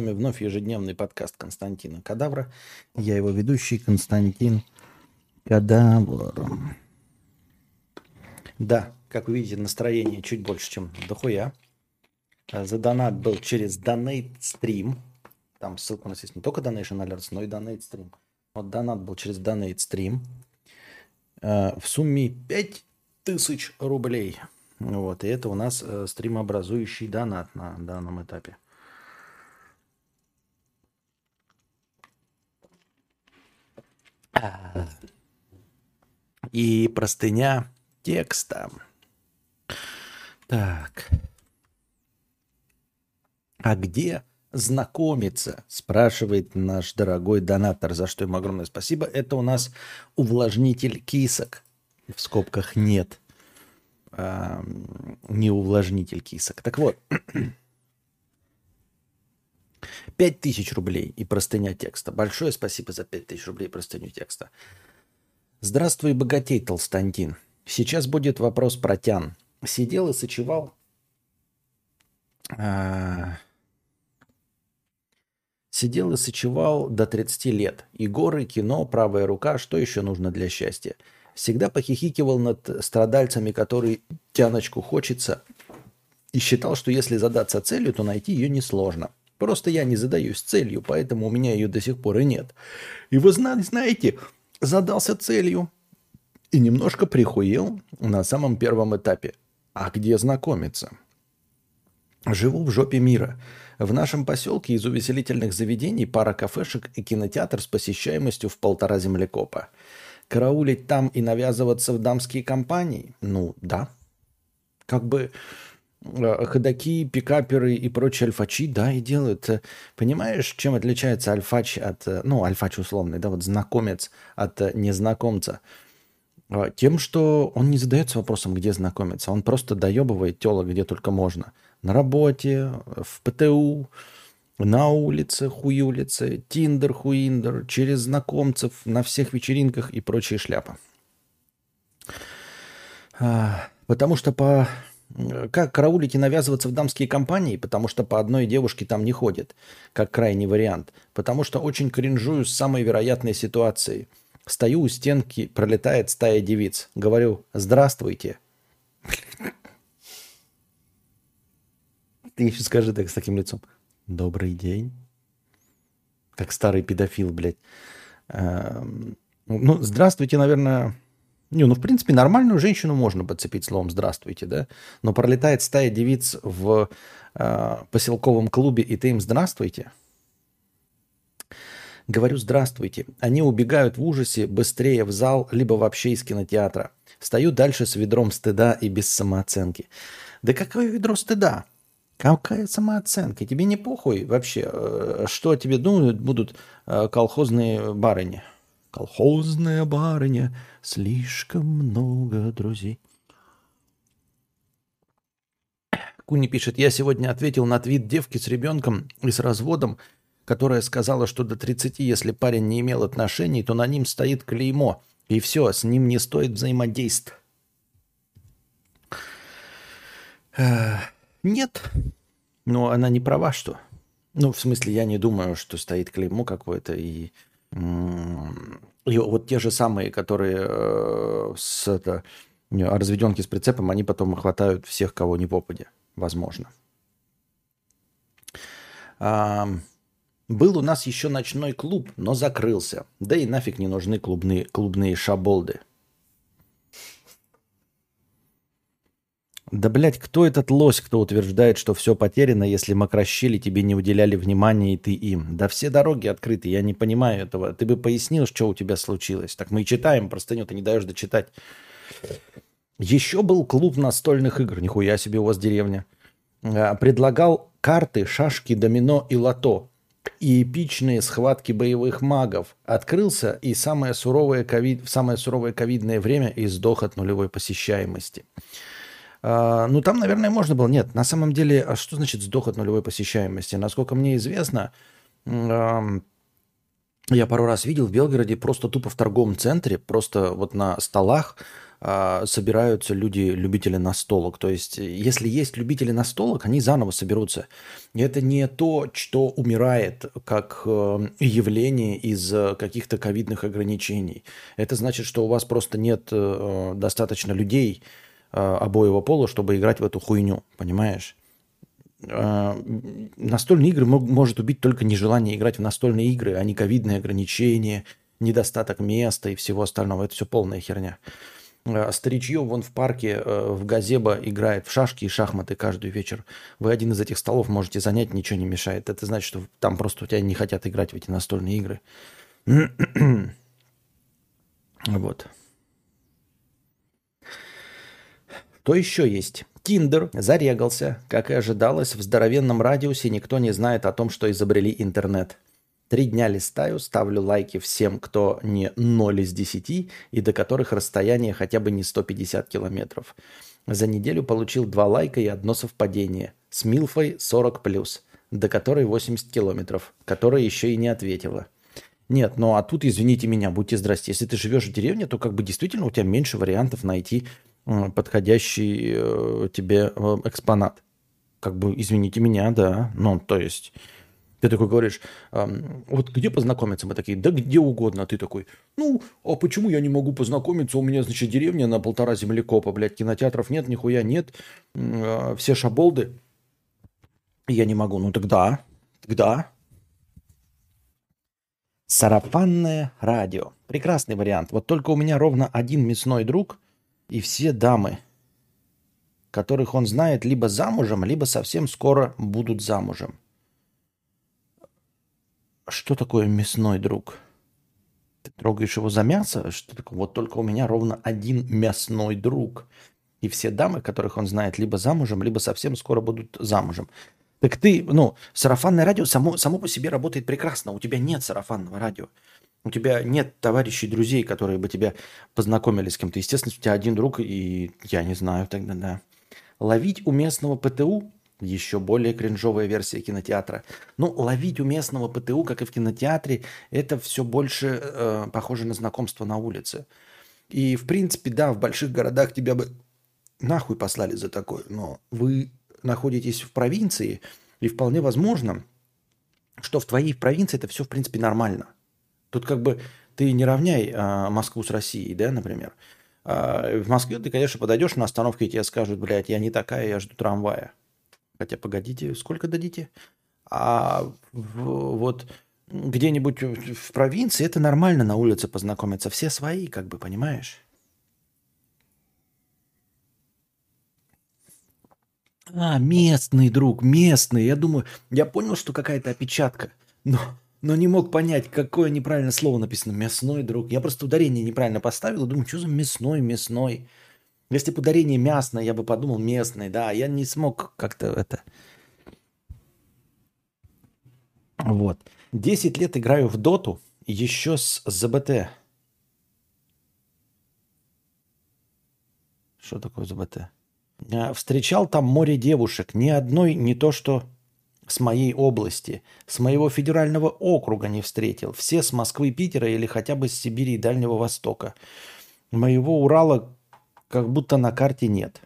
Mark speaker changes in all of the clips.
Speaker 1: вами вновь ежедневный подкаст Константина Кадавра. Я его ведущий Константин Кадавр. Да, как вы видите, настроение чуть больше, чем дохуя. А, за донат был через Donate Stream. Там ссылка у нас есть не только Donation Alerts, но и Donate Stream. Вот донат был через Donate Stream. А, в сумме 5000 рублей. Вот, и это у нас э, стримообразующий донат на данном этапе. И простыня текста. Так. А где знакомиться? Спрашивает наш дорогой донатор, за что ему огромное спасибо. Это у нас увлажнитель кисок. В скобках нет. А, не увлажнитель кисок. Так вот. 5000 рублей и простыня текста. Большое спасибо за 5000 рублей и простыню текста. Здравствуй, богатей, Толстантин. Сейчас будет вопрос про тян. Сидел и сочевал. А... Сидел и сочевал до 30 лет. И горы, кино, правая рука, что еще нужно для счастья? Всегда похихикивал над страдальцами, которые тяночку хочется, и считал, что если задаться целью, то найти ее несложно. Просто я не задаюсь целью, поэтому у меня ее до сих пор и нет. И вы знаете, задался целью и немножко прихуел на самом первом этапе. А где знакомиться? Живу в жопе мира. В нашем поселке из увеселительных заведений пара кафешек и кинотеатр с посещаемостью в полтора землекопа. Караулить там и навязываться в дамские компании? Ну, да. Как бы ходаки, пикаперы и прочие альфачи, да, и делают. Э, понимаешь, чем отличается альфач от, э, ну, альфач условный, да, вот знакомец от незнакомца? Тем, что он не задается вопросом, где знакомиться. Он просто доебывает тело, где только можно. На работе, в ПТУ, на улице, хуюлице, тиндер, хуиндер, через знакомцев, на всех вечеринках и прочие шляпы. А, потому что по как караулить и навязываться в дамские компании, потому что по одной девушке там не ходит, как крайний вариант. Потому что очень кринжую с самой вероятной ситуацией. Стою у стенки, пролетает стая девиц. Говорю, здравствуйте. Ты еще скажи так с таким лицом. Добрый день. Как старый педофил, блядь. Эм, ну, здравствуйте, наверное, не, ну, в принципе, нормальную женщину можно подцепить словом «здравствуйте», да? Но пролетает стая девиц в э, поселковом клубе, и ты им «здравствуйте». Говорю «здравствуйте». Они убегают в ужасе быстрее в зал, либо вообще из кинотеатра. Стою дальше с ведром стыда и без самооценки. Да какое ведро стыда? Какая самооценка? Тебе не похуй вообще, э, что о тебе думают будут э, колхозные барыни? Колхозная барыня, слишком много друзей. Куни пишет, я сегодня ответил на твит девки с ребенком и с разводом, которая сказала, что до 30, если парень не имел отношений, то на ним стоит клеймо, и все, с ним не стоит взаимодействовать. Нет, но она не права, что? Ну, в смысле, я не думаю, что стоит клеймо какое-то, и и вот те же самые, которые э, с это, разведенки с прицепом, они потом хватают всех, кого не попадя, возможно. А, был у нас еще ночной клуб, но закрылся. Да и нафиг не нужны клубные, клубные шаболды. Да, блядь, кто этот лось, кто утверждает, что все потеряно, если макрощели тебе не уделяли внимания и ты им? Да все дороги открыты, я не понимаю этого. Ты бы пояснил, что у тебя случилось. Так мы и читаем, простыню ты не даешь дочитать. Еще был клуб настольных игр, нихуя себе у вас деревня. А, предлагал карты, шашки, домино и лото. И эпичные схватки боевых магов. Открылся и самое суровое ковид, самое суровое ковидное время и сдох от нулевой посещаемости. А, ну, там, наверное, можно было. Нет, на самом деле, а что значит сдох от нулевой посещаемости? Насколько мне известно, я пару раз видел в Белгороде просто тупо в торговом центре, просто вот на столах а, собираются люди, любители настолок. То есть, если есть любители настолок, они заново соберутся. И это не то, что умирает как э, явление из каких-то ковидных ограничений. Это значит, что у вас просто нет э, достаточно людей э, обоего пола, чтобы играть в эту хуйню. Понимаешь? Настольные игры может убить только нежелание играть в настольные игры, а не ковидные ограничения, недостаток места и всего остального. Это все полная херня. Э, старичье вон в парке э, в Газеба играет в шашки и шахматы каждый вечер. Вы один из этих столов можете занять, ничего не мешает. Это значит, что там просто у тебя не хотят играть в эти настольные игры. вот. Что еще есть? Тиндер зарегался. Как и ожидалось, в здоровенном радиусе никто не знает о том, что изобрели интернет – Три дня листаю, ставлю лайки всем, кто не 0 из 10 и до которых расстояние хотя бы не 150 километров. За неделю получил два лайка и одно совпадение. С Милфой 40+, до которой 80 километров, которая еще и не ответила. Нет, ну а тут, извините меня, будьте здрасте. Если ты живешь в деревне, то как бы действительно у тебя меньше вариантов найти подходящий э, тебе э, экспонат. Как бы, извините меня, да. Ну, то есть ты такой говоришь, вот где познакомиться? Мы такие, да где угодно. Ты такой, ну, а почему я не могу познакомиться? У меня, значит, деревня на полтора землекопа, блядь, кинотеатров нет, нихуя нет. Все шаболды. Я не могу. Ну тогда, тогда. Сарафанное радио. Прекрасный вариант. Вот только у меня ровно один мясной друг и все дамы, которых он знает либо замужем, либо совсем скоро будут замужем. Что такое мясной друг? Ты трогаешь его за мясо? Что такое? Вот только у меня ровно один мясной друг. И все дамы, которых он знает, либо замужем, либо совсем скоро будут замужем. Так ты, ну, сарафанное радио само, само по себе работает прекрасно. У тебя нет сарафанного радио. У тебя нет товарищей, друзей, которые бы тебя познакомили с кем-то. Естественно, у тебя один друг, и я не знаю тогда, да. Ловить у местного ПТУ еще более кринжовая версия кинотеатра. Ну, ловить у местного ПТУ, как и в кинотеатре, это все больше э, похоже на знакомство на улице. И, в принципе, да, в больших городах тебя бы нахуй послали за такое. Но вы находитесь в провинции, и вполне возможно, что в твоей провинции это все, в принципе, нормально. Тут как бы ты не равняй а, Москву с Россией, да, например. А, в Москве ты, конечно, подойдешь на остановке, и тебе скажут, блядь, я не такая, я жду трамвая. Хотя, погодите, сколько дадите? А в, вот где-нибудь в провинции это нормально на улице познакомиться. Все свои, как бы, понимаешь? А, местный друг, местный. Я думаю, я понял, что какая-то опечатка, но, но не мог понять, какое неправильное слово написано. Мясной друг. Я просто ударение неправильно поставил думаю, что за мясной, мясной. Если бы ударение мясное, я бы подумал местный, да, я не смог как-то это... Вот. 10 лет играю в доту, еще с ЗБТ. Что такое ЗБТ? А, встречал там море девушек. Ни одной не то, что с моей области. С моего федерального округа не встретил. Все с Москвы, Питера или хотя бы с Сибири и Дальнего Востока. Моего Урала как будто на карте нет.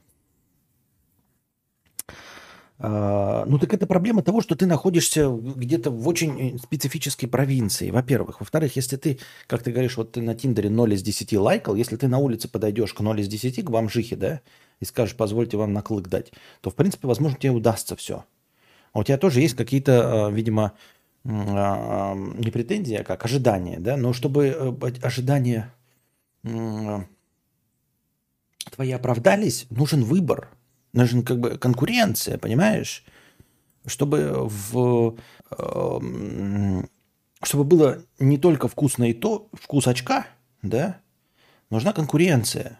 Speaker 1: А, ну так это проблема того, что ты находишься где-то в очень специфической провинции, во-первых. Во-вторых, если ты, как ты говоришь, вот ты на Тиндере 0 из 10 лайкал, если ты на улице подойдешь к 0 из 10, к бомжихе, да, и скажешь, позвольте вам наклык дать, то, в принципе, возможно, тебе удастся все. А у тебя тоже есть какие-то, а, видимо, а, не претензии, а как ожидания, да, но чтобы э, ожидания твои оправдались, нужен выбор, нужен как бы конкуренция, понимаешь? Чтобы в эм, чтобы было не только вкусно и то, вкус очка, да, нужна конкуренция.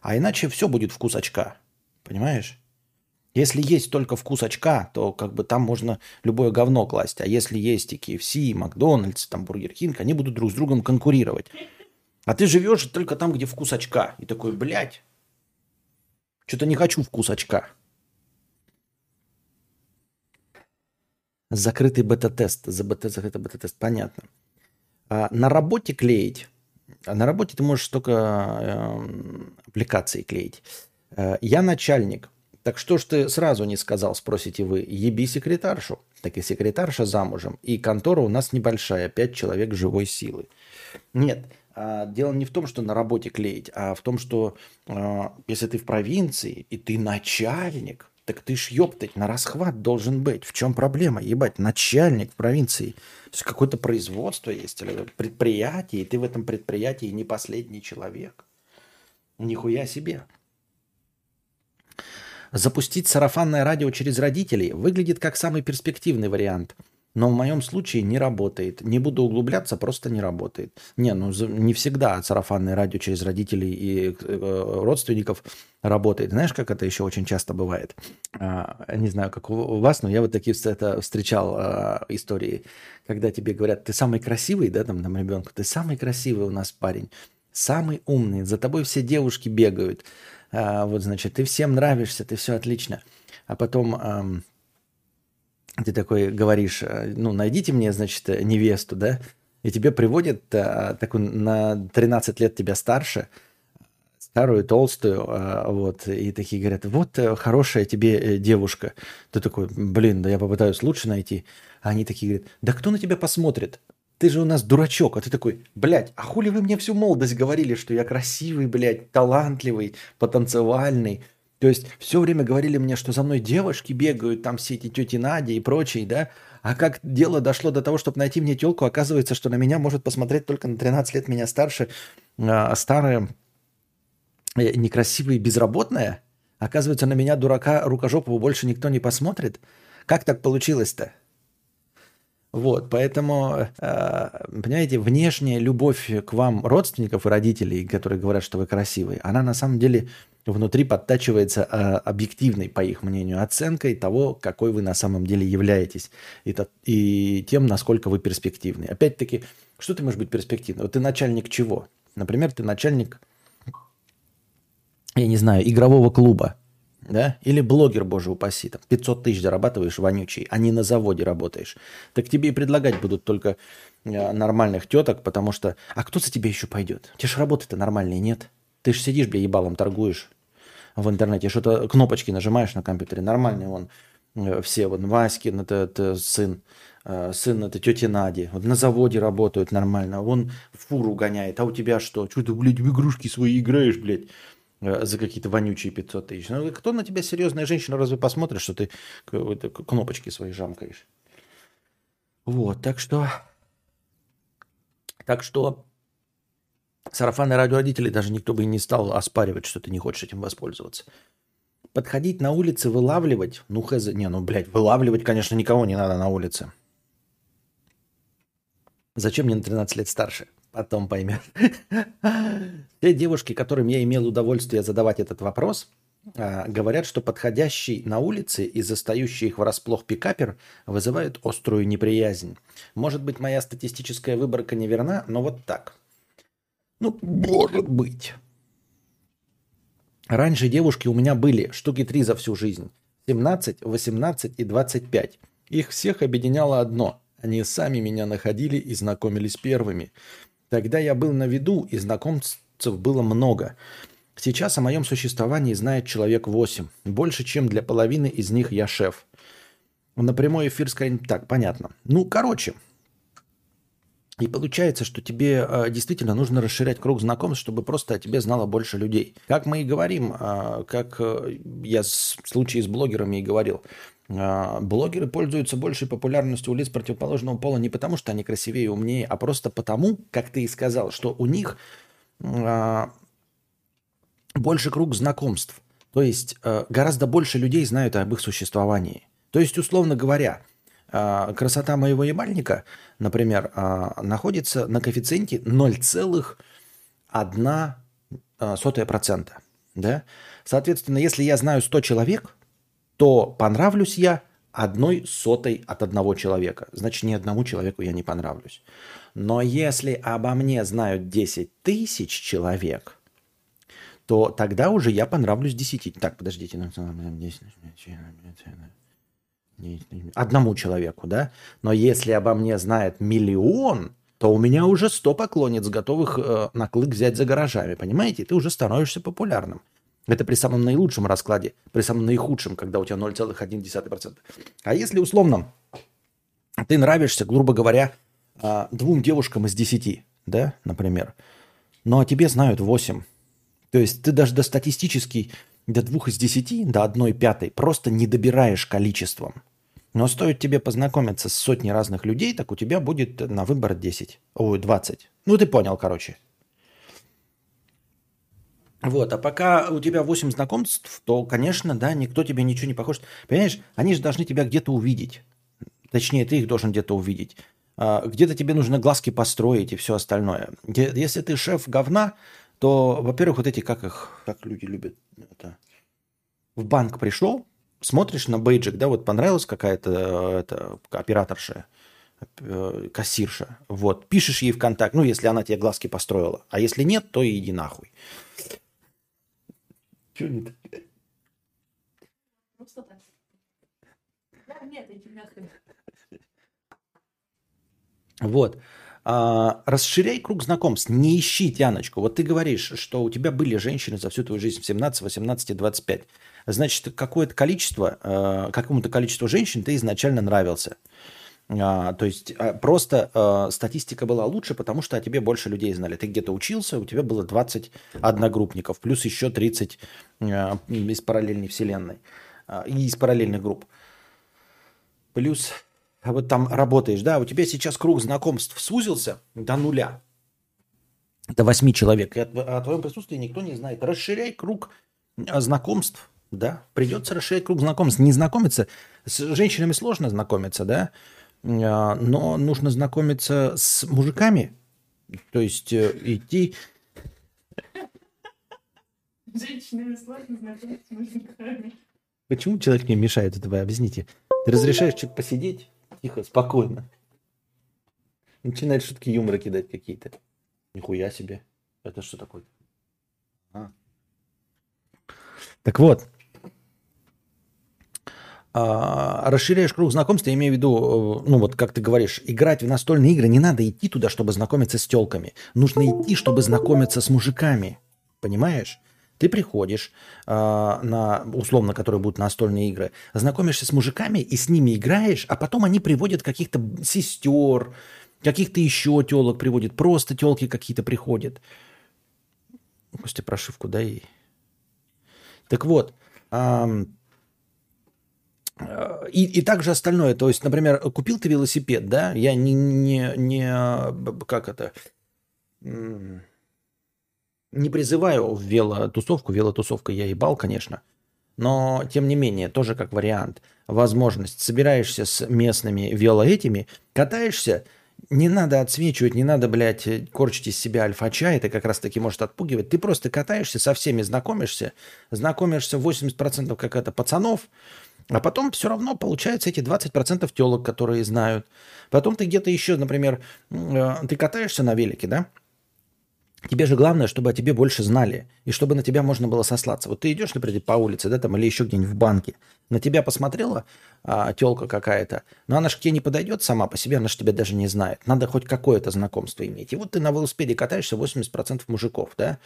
Speaker 1: А иначе все будет вкус очка, понимаешь? Если есть только вкус очка, то как бы там можно любое говно класть. А если есть и KFC, и Макдональдс, там Бургер Кинг, они будут друг с другом конкурировать. А ты живешь только там, где вкус очка. И такой, блядь, что-то не хочу вкус очка. Закрытый бета-тест. За бета, закрытый бета-тест. Понятно. А, на работе клеить. А на работе ты можешь только э, аппликации клеить. Э, я начальник. Так что ж ты сразу не сказал, спросите вы, еби секретаршу. Так и секретарша замужем. И контора у нас небольшая, пять человек живой силы. Нет, а дело не в том, что на работе клеить, а в том, что э, если ты в провинции и ты начальник, так ты ж, ёптать, на расхват должен быть. В чем проблема? Ебать, начальник провинции. То есть какое-то производство есть или предприятие, и ты в этом предприятии не последний человек. Нихуя себе. Запустить сарафанное радио через родителей выглядит как самый перспективный вариант – но в моем случае не работает. Не буду углубляться, просто не работает. Не, ну не всегда сарафанное радио через родителей и э, родственников работает. Знаешь, как это еще очень часто бывает? А, не знаю, как у вас, но я вот такие это встречал а, истории, когда тебе говорят, ты самый красивый, да, там, там ребенку, ты самый красивый у нас парень, самый умный, за тобой все девушки бегают. А, вот, значит, ты всем нравишься, ты все отлично. А потом ты такой говоришь, э, ну, найдите мне, значит, невесту, да, и тебе приводят а, такую на 13 лет тебя старше, старую, толстую, а, вот, и такие говорят, вот хорошая тебе девушка. Ты такой, блин, да я попытаюсь лучше найти. А они такие говорят, да кто на тебя посмотрит? Ты же у нас дурачок. А ты такой, блядь, а хули вы мне всю молодость говорили, что я красивый, блядь, талантливый, потанцевальный, то есть все время говорили мне, что за мной девушки бегают, там все эти тети Надя и прочие, да? А как дело дошло до того, чтобы найти мне телку, оказывается, что на меня может посмотреть только на 13 лет меня старше а, старая, э, некрасивая безработная. Оказывается, на меня, дурака, рукожопого, больше никто не посмотрит. Как так получилось-то? Вот, поэтому, э, понимаете, внешняя любовь к вам родственников и родителей, которые говорят, что вы красивый, она на самом деле внутри подтачивается э, объективной, по их мнению, оценкой того, какой вы на самом деле являетесь, и, и тем, насколько вы перспективны. Опять-таки, что ты можешь быть перспективным? Вот ты начальник чего? Например, ты начальник, я не знаю, игрового клуба, да? Или блогер, боже упаси, там 500 тысяч зарабатываешь вонючий, а не на заводе работаешь. Так тебе и предлагать будут только э, нормальных теток, потому что... А кто за тебя еще пойдет? Тебе же работы-то нормальные нет. Ты же сидишь, бля, ебалом торгуешь в интернете, что-то кнопочки нажимаешь на компьютере, нормальные вон э, все, вот Васькин, это, это сын, э, сын это тети Нади, вот на заводе работают нормально, он фуру гоняет, а у тебя что? Что ты, блядь, в игрушки свои играешь, блядь? Э, за какие-то вонючие 500 тысяч. Ну, кто на тебя серьезная женщина разве посмотрит, что ты кнопочки свои жамкаешь? Вот, так что... Так что сарафанное радио родителей даже никто бы и не стал оспаривать, что ты не хочешь этим воспользоваться. Подходить на улице, вылавливать, ну хз, не, ну, блядь, вылавливать, конечно, никого не надо на улице. Зачем мне на 13 лет старше? Потом поймет. Те девушки, которым я имел удовольствие задавать этот вопрос, а, говорят, что подходящий на улице и застающий их врасплох пикапер вызывает острую неприязнь. Может быть, моя статистическая выборка неверна, но вот так. Ну, может быть. Раньше девушки у меня были штуки три за всю жизнь. 17, 18 и 25. Их всех объединяло одно. Они сами меня находили и знакомились первыми. Тогда я был на виду, и знакомств было много. Сейчас о моем существовании знает человек 8. Больше, чем для половины из них я шеф. На прямой эфир скажем так, понятно. Ну, короче. И получается, что тебе э, действительно нужно расширять круг знакомств, чтобы просто о тебе знало больше людей. Как мы и говорим, э, как э, я в случае с блогерами и говорил, блогеры пользуются большей популярностью у лиц противоположного пола не потому, что они красивее и умнее, а просто потому, как ты и сказал, что у них а, больше круг знакомств. То есть а, гораздо больше людей знают об их существовании. То есть, условно говоря, красота моего ебальника, например, находится на коэффициенте 0,1%. Да? Соответственно, если я знаю 100 человек, то понравлюсь я одной сотой от одного человека. Значит, ни одному человеку я не понравлюсь. Но если обо мне знают 10 тысяч человек, то тогда уже я понравлюсь 10. Так, подождите. Одному человеку, да? Но если обо мне знает миллион, то у меня уже 100 поклонниц, готовых э, на клык взять за гаражами. Понимаете? Ты уже становишься популярным. Это при самом наилучшем раскладе, при самом наихудшем, когда у тебя 0,1%. А если условно ты нравишься, грубо говоря, а, двум девушкам из 10, да, например, но о тебе знают 8. То есть ты даже до статистически до двух из десяти, до одной пятой просто не добираешь количеством. Но стоит тебе познакомиться с сотней разных людей, так у тебя будет на выбор 10. Ой, 20. Ну, ты понял, короче. Вот, а пока у тебя 8 знакомств, то, конечно, да, никто тебе ничего не похож. Понимаешь, они же должны тебя где-то увидеть. Точнее, ты их должен где-то увидеть. А, где-то тебе нужно глазки построить и все остальное. Если ты шеф говна, то, во-первых, вот эти, как их, как люди любят, это, в банк пришел, смотришь на бейджик, да, вот понравилась какая-то это, операторша, э, кассирша, вот, пишешь ей в контакт, ну, если она тебе глазки построила, а если нет, то иди нахуй. Чего не так? Просто так. нет, иди нахуй. Вот. А, расширяй круг знакомств, не ищи тяночку. Вот ты говоришь, что у тебя были женщины за всю твою жизнь в 17, 18 25. Значит, какое-то количество, э, какому-то количеству женщин ты изначально нравился. А, то есть а, просто а, статистика была лучше, потому что о тебе больше людей знали. Ты где-то учился, у тебя было 20 одногруппников, плюс еще 30 а, из параллельной вселенной а, из параллельных групп. Плюс а вот там работаешь, да, у тебя сейчас круг знакомств сузился до нуля, до восьми человек, и о, твоем присутствии никто не знает. Расширяй круг знакомств, да, придется расширять круг знакомств. Не знакомиться, с женщинами сложно знакомиться, да, но нужно знакомиться с мужиками, то есть э, идти... Женщинами сложно знакомиться с мужиками. Почему человек мне мешает этого? Объясните. Ты разрешаешь человеку посидеть? Тихо, спокойно. Начинает шутки юмора кидать какие-то. Нихуя себе. Это что такое? А. Так вот. А, расширяешь круг знакомств, я имею в виду, э, ну вот как ты говоришь, играть в настольные игры, не надо идти туда, чтобы знакомиться с телками. Нужно идти, чтобы знакомиться с мужиками. Понимаешь? Ты приходишь э, на, условно, которые будут настольные игры, знакомишься с мужиками и с ними играешь, а потом они приводят каких-то сестер, каких-то еще телок приводят, просто телки какие-то приходят. Костя, прошивку дай. Так вот, э, и, и также остальное. То есть, например, купил ты велосипед, да? Я не, не, не как это не призываю в велотусовку. Велотусовка я ебал, конечно. Но, тем не менее, тоже как вариант. Возможность. Собираешься с местными велоэтими, катаешься, не надо отсвечивать, не надо, блядь, корчить из себя альфача, это как раз-таки может отпугивать. Ты просто катаешься, со всеми знакомишься, знакомишься 80% как это пацанов, а потом все равно получается эти 20% телок, которые знают. Потом ты где-то еще, например, э, ты катаешься на велике, да? Тебе же главное, чтобы о тебе больше знали, и чтобы на тебя можно было сослаться. Вот ты идешь, например, по улице, да, там, или еще где-нибудь в банке, на тебя посмотрела а, телка какая-то, но она же к тебе не подойдет сама по себе, она же тебя даже не знает. Надо хоть какое-то знакомство иметь. И вот ты на велосипеде катаешься, 80% мужиков, да,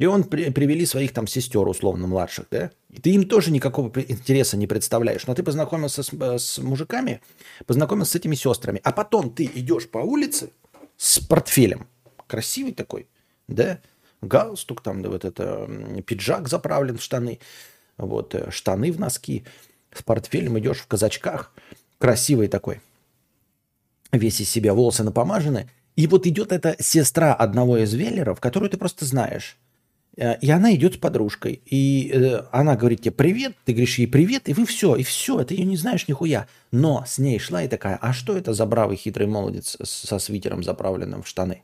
Speaker 1: и он при, привели своих там сестер, условно, младших, да, и ты им тоже никакого интереса не представляешь, но ты познакомился с, с мужиками, познакомился с этими сестрами, а потом ты идешь по улице с портфелем, красивый такой, да, галстук, там вот это пиджак заправлен в штаны, вот э, штаны в носки, с портфелем идешь в казачках, красивый такой, весь из себя волосы напомажены, и вот идет эта сестра одного из веллеров, которую ты просто знаешь. Э, и она идет с подружкой. И э, она говорит тебе привет, ты говоришь ей привет, и вы все, и все, ты ее не знаешь нихуя. Но с ней шла и такая, а что это за бравый хитрый молодец со свитером заправленным в штаны?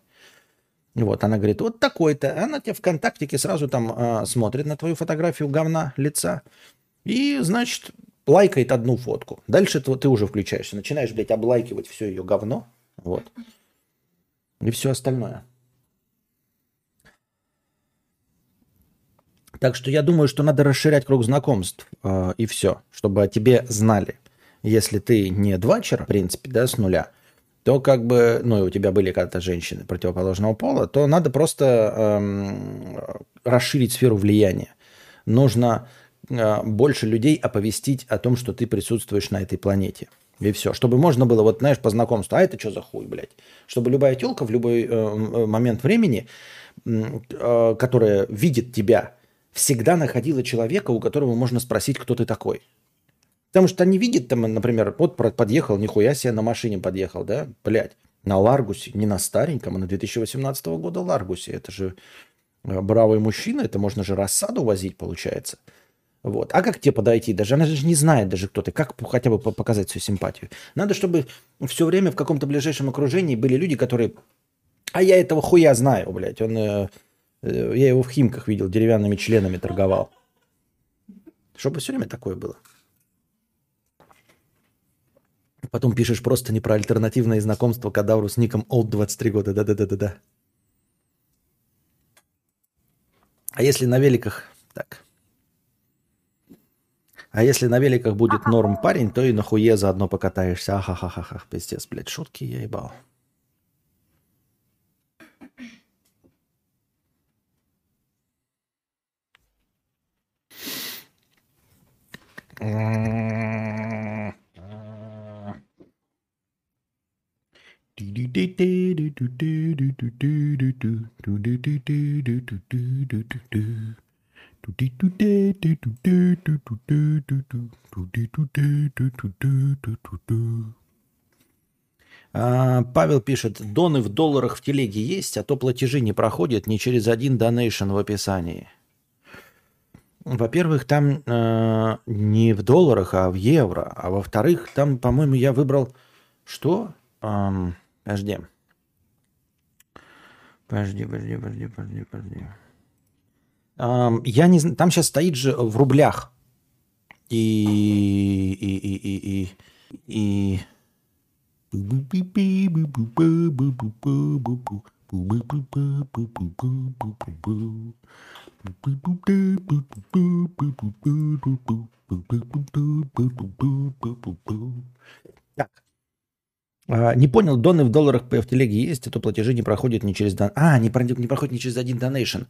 Speaker 1: Вот, она говорит, вот такой-то. Она тебе ВКонтактике сразу там э, смотрит на твою фотографию говна лица и, значит, лайкает одну фотку. Дальше ты, ты уже включаешься, начинаешь, блядь, облайкивать все ее говно. Вот. И все остальное. Так что я думаю, что надо расширять круг знакомств э, и все, чтобы о тебе знали. Если ты не двачер, в принципе, да, с нуля, то как бы, ну, и у тебя были когда-то женщины противоположного пола, то надо просто эм, расширить сферу влияния. Нужно э, больше людей оповестить о том, что ты присутствуешь на этой планете. И все. Чтобы можно было, вот знаешь, по знакомству, а это что за хуй, блядь? Чтобы любая телка в любой э, момент времени, э, которая видит тебя, всегда находила человека, у которого можно спросить, кто ты такой. Потому что они видят там, например, вот подъехал, нихуя себе на машине подъехал, да, блядь, на Ларгусе, не на стареньком, а на 2018 года Ларгусе. Это же э, бравый мужчина, это можно же рассаду возить, получается. Вот. А как тебе подойти? Даже она же не знает даже кто ты. Как хотя бы показать свою симпатию? Надо, чтобы все время в каком-то ближайшем окружении были люди, которые... А я этого хуя знаю, блядь. Он, э, я его в Химках видел, деревянными членами торговал. Чтобы все время такое было. Потом пишешь просто не про альтернативное знакомство кадавру с ником Old 23 года. Да-да-да-да-да. А если на великах... Так. А если на великах будет норм парень, то и на хуе заодно покатаешься. Ахахахаха. Пиздец, блядь, шутки я ебал. Павел пишет, доны в долларах в телеге есть, а то платежи не проходят ни через один донейшн в описании. Во-первых, там э, не в долларах, а в евро. А во-вторых, там, по-моему, я выбрал... Что? Эм, подожди. Подожди, подожди, подожди, подожди, подожди. Я не знаю, там сейчас стоит же в рублях. И... И... И... И... И... и... Так. А, не понял, доны в долларах в телеге есть, а то платежи не проходят ни через... Дон... А, не, не проходят ни через один донейшн.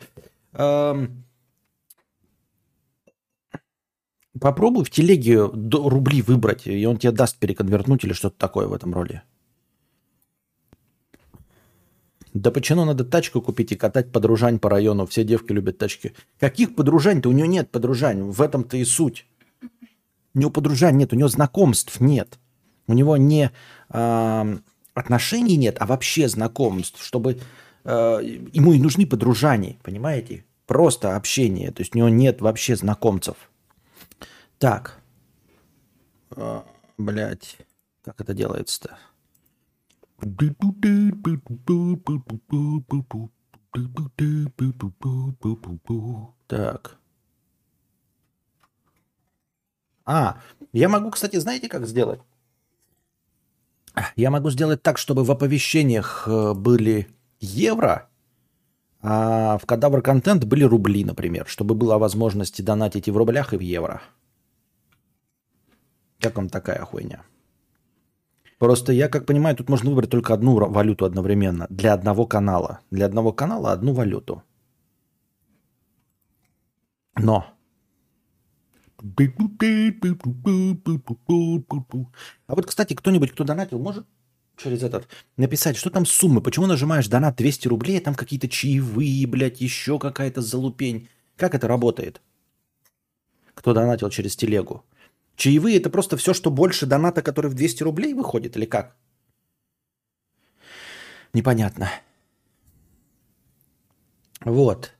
Speaker 1: Попробуй в телеге рубли выбрать, и он тебе даст переконвертнуть или что-то такое в этом роли. Да почему надо тачку купить и катать подружань по району? Все девки любят тачки. Каких подружань-то? У нее нет подружань. В этом-то и суть. У него подружань нет, у него знакомств нет. У него не э, отношений нет, а вообще знакомств, чтобы э, ему и нужны подружане, понимаете? Просто общение. То есть у него нет вообще знакомцев. Так. Э, блять. Как это делается-то? Так. А, я могу, кстати, знаете, как сделать? Я могу сделать так, чтобы в оповещениях э, были евро, а в кадавр контент были рубли, например, чтобы была возможность донатить и в рублях, и в евро. Как вам такая хуйня? Просто я, как понимаю, тут можно выбрать только одну валюту одновременно для одного канала. Для одного канала одну валюту. Но. А вот, кстати, кто-нибудь, кто донатил, может через этот написать, что там суммы, почему нажимаешь донат 200 рублей, а там какие-то чаевые, блядь, еще какая-то залупень. Как это работает? Кто донатил через телегу? Чаевые это просто все, что больше доната, который в 200 рублей выходит, или как? Непонятно. Вот.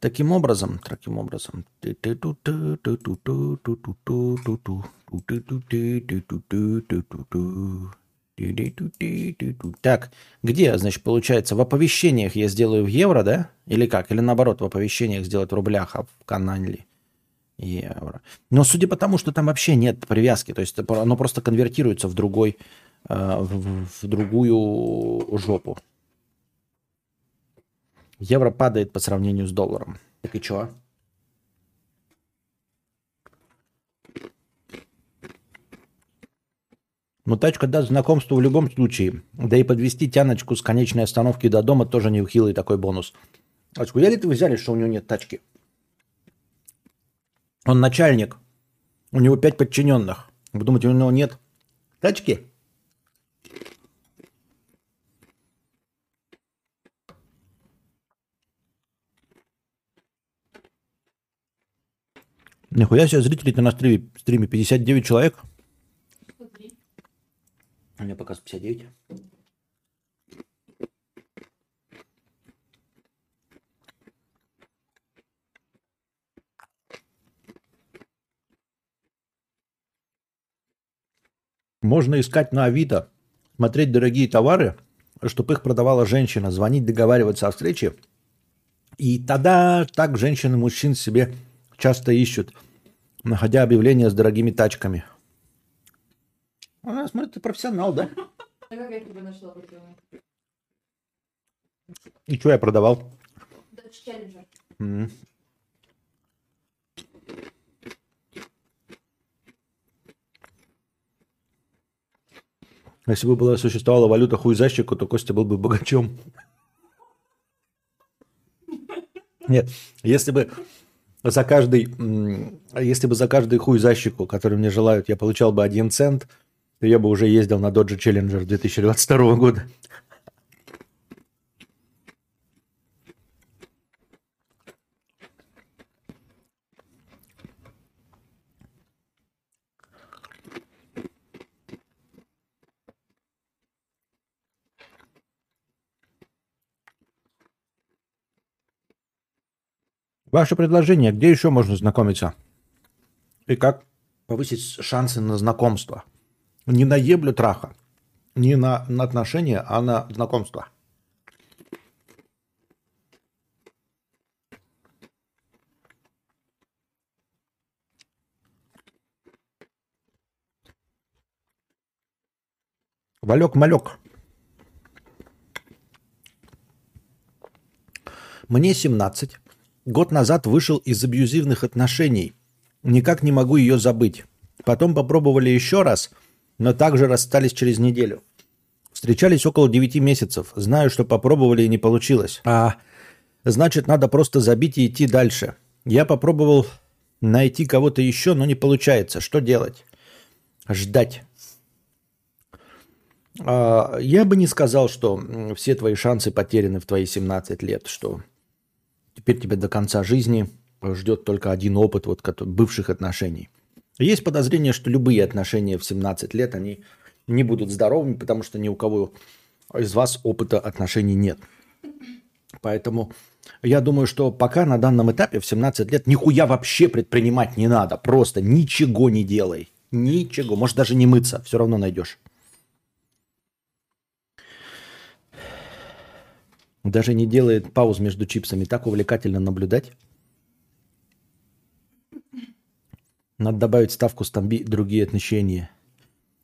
Speaker 1: Таким образом, таким образом. Так, где, значит, получается, в оповещениях я сделаю в евро, да? Или как? Или наоборот, в оповещениях сделать в рублях, а в канале евро. Но судя по тому, что там вообще нет привязки, то есть оно просто конвертируется в другой, э, в, другую жопу. Евро падает по сравнению с долларом. Так и чё? Но тачка даст знакомство в любом случае. Да и подвести тяночку с конечной остановки до дома тоже не хилый такой бонус. А скуда ли ты взяли, что у него нет тачки? Он начальник. У него пять подчиненных. Вы думаете, у него нет тачки? Нихуя себе зрителей-то на стриме, стриме 59 человек. У меня пока 59. Можно искать на Авито, смотреть дорогие товары, чтобы их продавала женщина, звонить, договариваться о встрече. И тогда так женщины мужчин себе часто ищут, находя объявления с дорогими тачками. А, смотри, ты профессионал, да? А как я тебя нашла? И что я продавал? Dodge Challenger. Mm. Если бы была существовала валюта хуй защику, то Костя был бы богачом. Нет, если бы за каждый, если бы за каждый хуй защику, который мне желают, я получал бы один цент, то я бы уже ездил на Dodge Challenger 2022 года. Ваше предложение, где еще можно знакомиться? И как повысить шансы на знакомство? Не на еблю траха, не на, на отношения, а на знакомство. Валек-малек. Мне 17. Год назад вышел из абьюзивных отношений. Никак не могу ее забыть. Потом попробовали еще раз, но также расстались через неделю. Встречались около 9 месяцев. Знаю, что попробовали и не получилось. А значит, надо просто забить и идти дальше. Я попробовал найти кого-то еще, но не получается. Что делать? Ждать. А, я бы не сказал, что все твои шансы потеряны в твои 17 лет, что Теперь тебя до конца жизни ждет только один опыт вот, бывших отношений. Есть подозрение, что любые отношения в 17 лет, они не будут здоровыми, потому что ни у кого из вас опыта отношений нет. Поэтому я думаю, что пока на данном этапе в 17 лет нихуя вообще предпринимать не надо. Просто ничего не делай. Ничего. Может даже не мыться. Все равно найдешь. Даже не делает пауз между чипсами. Так увлекательно наблюдать. Надо добавить ставку стамби другие отношения.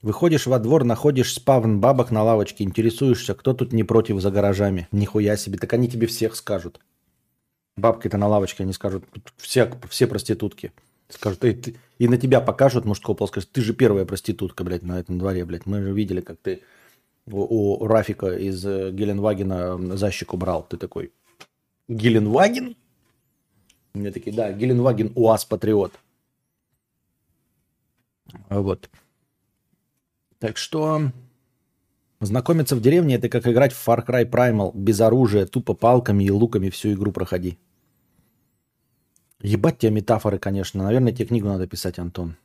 Speaker 1: Выходишь во двор, находишь спавн бабок на лавочке, интересуешься, кто тут не против за гаражами. Нихуя себе, так они тебе всех скажут. Бабки-то на лавочке, они скажут, все, все проститутки. Скажут, и, и на тебя покажут мужского пола, скажут, ты же первая проститутка, блядь, на этом дворе, блядь. Мы же видели, как ты у, Рафика из э, Геленвагена защику брал. Ты такой, Геленваген? Мне такие, да, Геленваген УАЗ Патриот. Вот. Так что знакомиться в деревне это как играть в Far Cry Primal без оружия, тупо палками и луками всю игру проходи. Ебать тебе метафоры, конечно. Наверное, тебе книгу надо писать, Антон.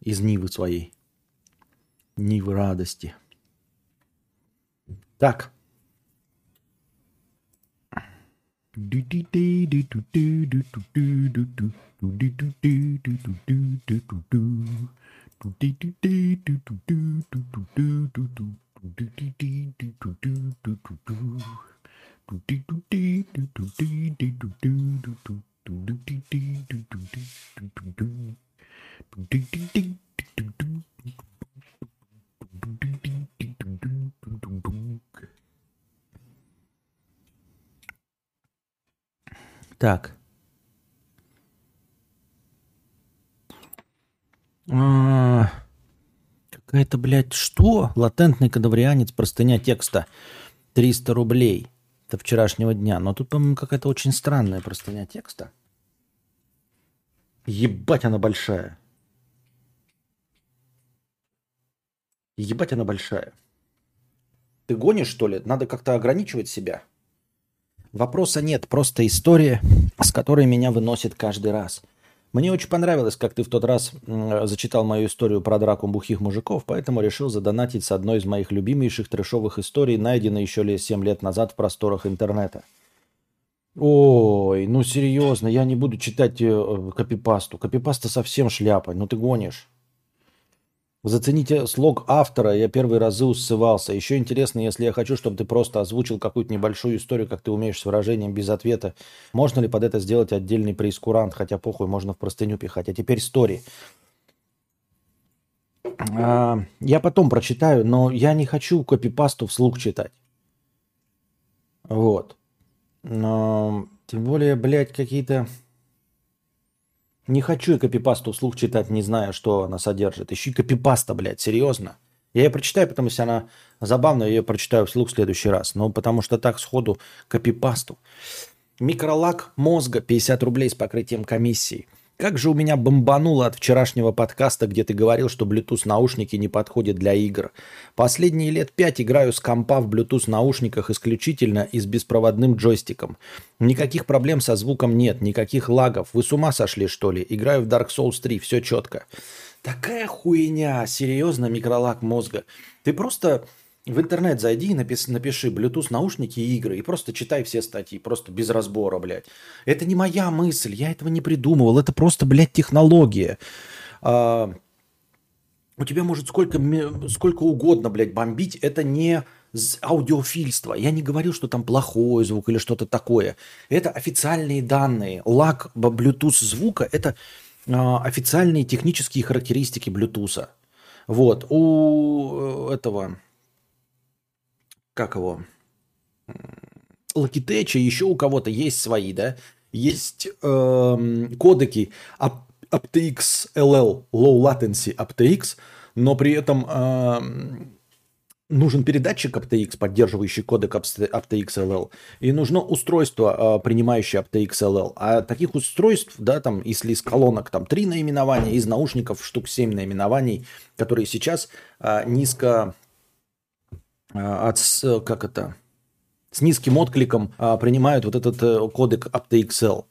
Speaker 1: Из Нивы своей. Нивы радости. Так. Так. А, какая Это, блядь, что? Латентный кадаврианец, простыня текста. 300 рублей. Это вчерашнего дня. Но тут, по-моему, какая-то очень странная простыня текста. Ебать она большая. Ебать она большая. Ты гонишь, что ли? Надо как-то ограничивать себя. Вопроса нет, просто история, с которой меня выносит каждый раз. Мне очень понравилось, как ты в тот раз зачитал мою историю про драку бухих мужиков, поэтому решил задонатить с одной из моих любимейших трешовых историй, найденной еще ли 7 лет назад в просторах интернета. Ой, ну серьезно, я не буду читать э, копипасту. Копипаста совсем шляпа, ну ты гонишь. Зацените слог автора, я первый разы усывался. Еще интересно, если я хочу, чтобы ты просто озвучил какую-то небольшую историю, как ты умеешь с выражением без ответа. Можно ли под это сделать отдельный прейскурант, хотя похуй, можно в простыню пихать. А теперь стори. А, я потом прочитаю, но я не хочу копипасту вслух читать. Вот. Но, тем более, блядь, какие-то не хочу я копипасту вслух читать, не зная, что она содержит. Ищи копипаста, блядь, серьезно. Я ее прочитаю, потому что она забавная, я ее прочитаю вслух в следующий раз. Но потому что так сходу копипасту. Микролак мозга 50 рублей с покрытием комиссии. Как же у меня бомбануло от вчерашнего подкаста, где ты говорил, что Bluetooth наушники не подходят для игр. Последние лет пять играю с компа в Bluetooth наушниках исключительно и с беспроводным джойстиком. Никаких проблем со звуком нет, никаких лагов. Вы с ума сошли, что ли? Играю в Dark Souls 3, все четко. Такая хуйня, серьезно, микролаг мозга. Ты просто в интернет зайди и напиши, напиши Bluetooth наушники и игры, и просто читай все статьи, просто без разбора, блядь. Это не моя мысль, я этого не придумывал, это просто, блядь, технология. А, у тебя может сколько, сколько угодно, блядь, бомбить, это не аудиофильство. Я не говорил, что там плохой звук или что-то такое. Это официальные данные. Лаг Bluetooth звука – это а, официальные технические характеристики Bluetooth. Вот. У э, этого как его, Logitech, еще у кого-то есть свои, да, есть э, кодеки aptX LL, Low Latency aptX, но при этом э, нужен передатчик aptX, поддерживающий кодек aptX LL, и нужно устройство, э, принимающее aptX LL. А таких устройств, да, там, если из колонок там три наименования, из наушников штук 7 наименований, которые сейчас э, низко от, как это, с низким откликом а, принимают вот этот э, кодек AptXL.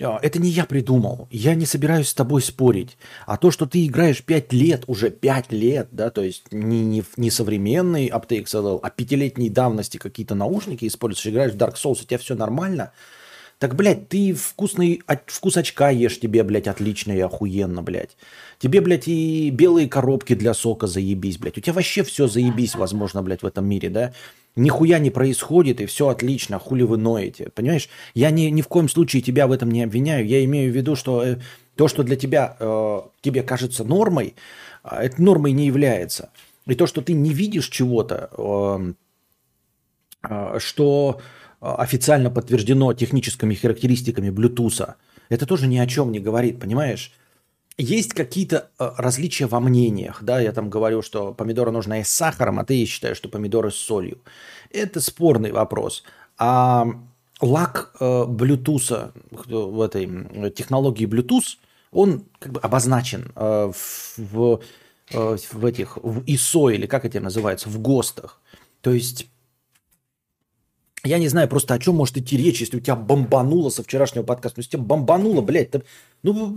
Speaker 1: А, это не я придумал. Я не собираюсь с тобой спорить. А то, что ты играешь 5 лет, уже 5 лет, да, то есть не, не, не современный aptXL, а пятилетней давности какие-то наушники используешь, играешь в Dark Souls, у тебя все нормально – так, блядь, ты вкусный, вкус очка ешь тебе, блядь, отлично и охуенно, блядь. Тебе, блядь, и белые коробки для сока заебись, блядь. У тебя вообще все заебись, возможно, блядь, в этом мире, да? Нихуя не происходит, и все отлично, хули вы ноете, понимаешь? Я ни, ни в коем случае тебя в этом не обвиняю. Я имею в виду, что э, то, что для тебя, э, тебе кажется нормой, э, это нормой не является. И то, что ты не видишь чего-то, э, э, что официально подтверждено техническими характеристиками Bluetooth, это тоже ни о чем не говорит, понимаешь? Есть какие-то а, различия во мнениях, да, я там говорю, что помидоры нужно есть с сахаром, а ты считаешь, что помидоры с солью. Это спорный вопрос. А лак э, Bluetooth в этой технологии Bluetooth, он как бы обозначен в, в, в этих в ISO или как это называется, в ГОСТах. То есть я не знаю просто, о чем может идти речь, если у тебя бомбануло со вчерашнего подкаста. Ну, если тебя бомбануло, блядь, ты, ну,